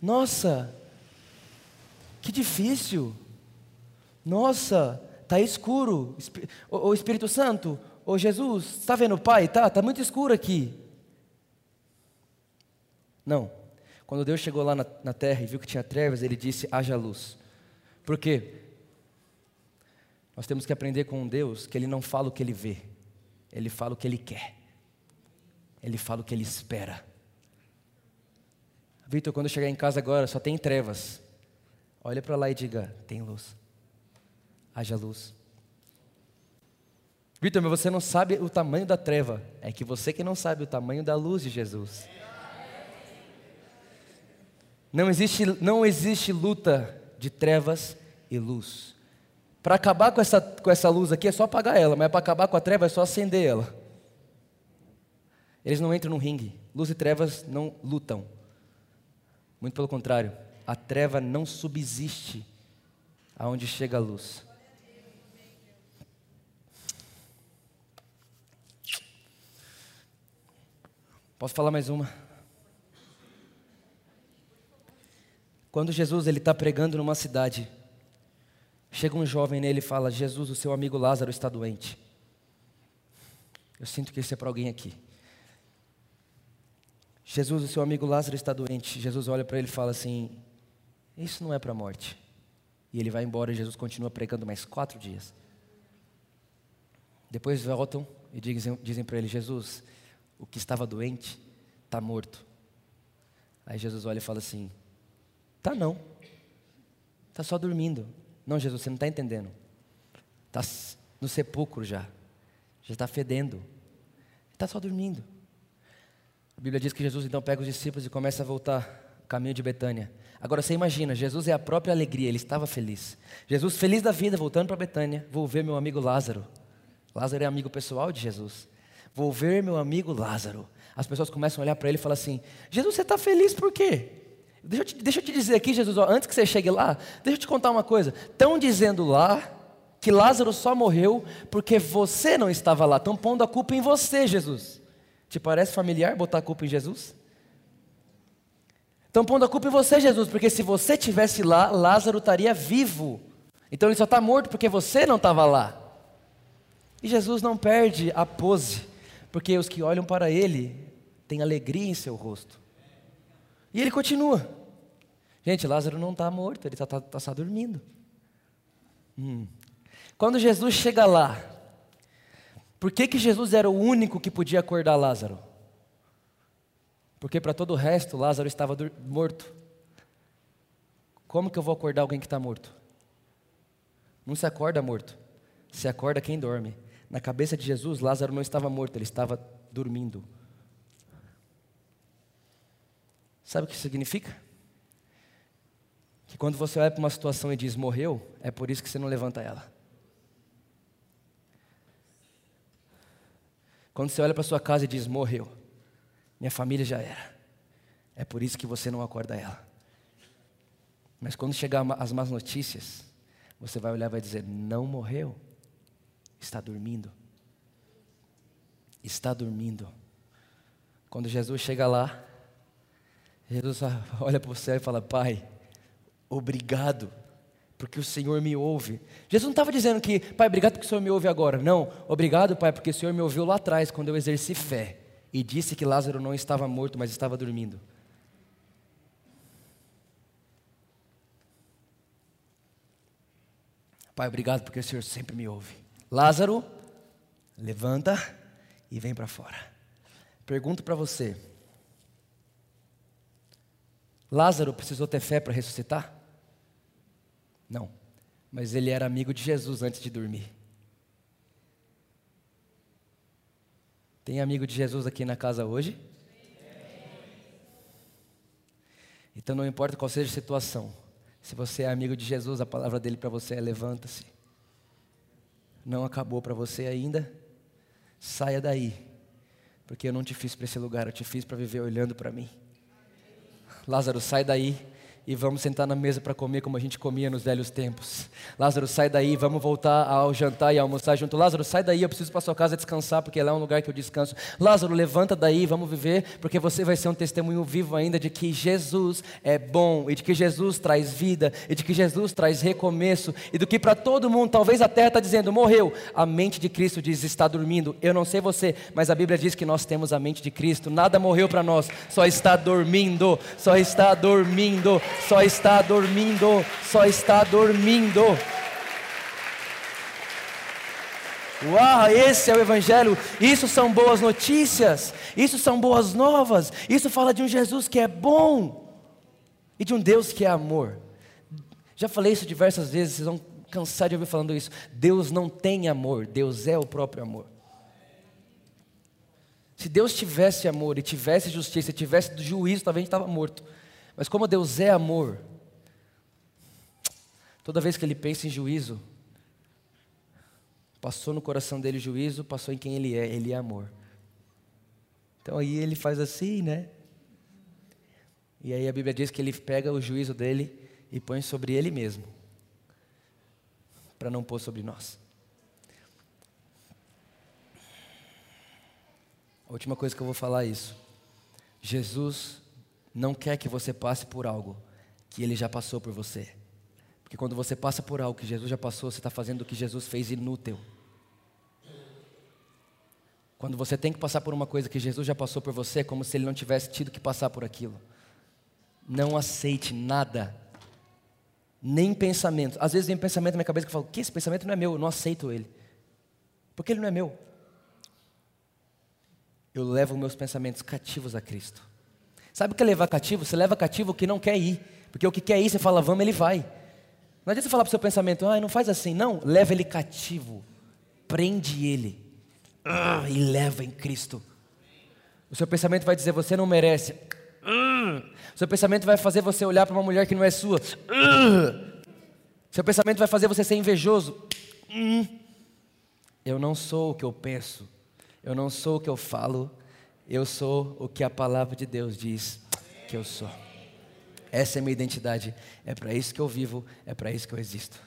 Nossa, que difícil! Nossa, está escuro. O Espírito Santo, ô Jesus, está vendo o Pai? Tá, tá muito escuro aqui. Não. Quando Deus chegou lá na, na terra e viu que tinha trevas, ele disse: haja luz. Por quê? Nós temos que aprender com Deus que ele não fala o que ele vê, ele fala o que ele quer, ele fala o que ele espera. Vitor, quando chegar em casa agora só tem trevas. Olha para lá e diga: tem luz. Haja luz. Vitor, mas você não sabe o tamanho da treva. É que você que não sabe o tamanho da luz de Jesus. Não existe, não existe luta de trevas e luz. Para acabar com essa, com essa luz aqui é só apagar ela, mas para acabar com a treva é só acender ela. Eles não entram no ringue. Luz e trevas não lutam. Muito pelo contrário, a treva não subsiste aonde chega a luz. Posso falar mais uma? Quando Jesus ele está pregando numa cidade, chega um jovem nele e fala: Jesus, o seu amigo Lázaro está doente. Eu sinto que isso é para alguém aqui. Jesus, o seu amigo Lázaro está doente. Jesus olha para ele e fala assim: Isso não é para a morte. E ele vai embora e Jesus continua pregando mais quatro dias. Depois voltam e dizem, dizem para ele: Jesus, o que estava doente está morto. Aí Jesus olha e fala assim: Tá não, está só dormindo. Não, Jesus, você não está entendendo. Está no sepulcro já, já está fedendo, está só dormindo. A Bíblia diz que Jesus então pega os discípulos e começa a voltar caminho de Betânia. Agora você imagina, Jesus é a própria alegria, ele estava feliz. Jesus feliz da vida, voltando para Betânia, vou ver meu amigo Lázaro. Lázaro é amigo pessoal de Jesus. Vou ver meu amigo Lázaro. As pessoas começam a olhar para ele e falam assim: Jesus, você está feliz por quê? Deixa eu, te, deixa eu te dizer aqui, Jesus, ó, antes que você chegue lá, deixa eu te contar uma coisa. Estão dizendo lá que Lázaro só morreu porque você não estava lá. Estão pondo a culpa em você, Jesus. Te parece familiar botar a culpa em Jesus? Estão pondo a culpa em você, Jesus, porque se você tivesse lá, Lázaro estaria vivo. Então ele só está morto porque você não estava lá. E Jesus não perde a pose, porque os que olham para ele têm alegria em seu rosto. E ele continua. Gente, Lázaro não está morto, ele está tá, tá só dormindo. Hum. Quando Jesus chega lá, por que, que Jesus era o único que podia acordar Lázaro? Porque para todo o resto, Lázaro estava morto. Como que eu vou acordar alguém que está morto? Não se acorda morto, se acorda quem dorme. Na cabeça de Jesus, Lázaro não estava morto, ele estava dormindo. Sabe o que significa? Que quando você olha para uma situação e diz morreu, é por isso que você não levanta ela. Quando você olha para sua casa e diz morreu, minha família já era. É por isso que você não acorda ela. Mas quando chegar as más notícias, você vai olhar e vai dizer: não morreu está dormindo. Está dormindo. Quando Jesus chega lá, Jesus <laughs> olha para o céu e fala: Pai, obrigado, porque o Senhor me ouve. Jesus não estava dizendo que, Pai, obrigado porque o Senhor me ouve agora. Não, obrigado, Pai, porque o Senhor me ouviu lá atrás, quando eu exerci fé e disse que Lázaro não estava morto, mas estava dormindo. Pai, obrigado porque o Senhor sempre me ouve. Lázaro, levanta e vem para fora. Pergunto para você: Lázaro precisou ter fé para ressuscitar? Não, mas ele era amigo de Jesus antes de dormir. Tem amigo de Jesus aqui na casa hoje? Então não importa qual seja a situação, se você é amigo de Jesus, a palavra dele para você é levanta-se não acabou para você ainda, saia daí, porque eu não te fiz para esse lugar, eu te fiz para viver olhando para mim. Lázaro, sai daí e vamos sentar na mesa para comer como a gente comia nos velhos tempos. Lázaro, sai daí, vamos voltar ao jantar e almoçar junto. Lázaro, sai daí, eu preciso para sua casa descansar, porque lá é um lugar que eu descanso. Lázaro, levanta daí, vamos viver, porque você vai ser um testemunho vivo ainda de que Jesus é bom, e de que Jesus traz vida, e de que Jesus traz recomeço, e do que para todo mundo, talvez a terra está dizendo, morreu. A mente de Cristo diz, está dormindo. Eu não sei você, mas a Bíblia diz que nós temos a mente de Cristo. Nada morreu para nós, só está dormindo, só está dormindo só está dormindo, só está dormindo. Uau, esse é o Evangelho. Isso são boas notícias. Isso são boas novas. Isso fala de um Jesus que é bom e de um Deus que é amor. Já falei isso diversas vezes, vocês vão cansar de ouvir falando isso. Deus não tem amor, Deus é o próprio amor. Se Deus tivesse amor e tivesse justiça, e tivesse juízo, talvez a gente estava morto. Mas como Deus é amor, toda vez que ele pensa em juízo, passou no coração dele juízo, passou em quem ele é, ele é amor. Então aí ele faz assim, né? E aí a Bíblia diz que ele pega o juízo dele e põe sobre ele mesmo, para não pôr sobre nós. A última coisa que eu vou falar é isso. Jesus não quer que você passe por algo que ele já passou por você. Porque quando você passa por algo que Jesus já passou, você está fazendo o que Jesus fez inútil. Quando você tem que passar por uma coisa que Jesus já passou por você, é como se ele não tivesse tido que passar por aquilo. Não aceite nada nem pensamento. Às vezes vem um pensamento na minha cabeça que eu falo, que esse pensamento não é meu, eu não aceito ele. Porque ele não é meu. Eu levo meus pensamentos cativos a Cristo. Sabe o que é levar cativo? Você leva cativo o que não quer ir. Porque o que quer ir, você fala, vamos, ele vai. Não adianta você falar para o seu pensamento, ah, não faz assim. Não, leva ele cativo. Prende ele. Ah, e leva em Cristo. O seu pensamento vai dizer, você não merece. Ah. O seu pensamento vai fazer você olhar para uma mulher que não é sua. Ah. Seu pensamento vai fazer você ser invejoso. Hum. Eu não sou o que eu penso. Eu não sou o que eu falo. Eu sou o que a palavra de Deus diz que eu sou. Essa é a minha identidade. É para isso que eu vivo, é para isso que eu existo.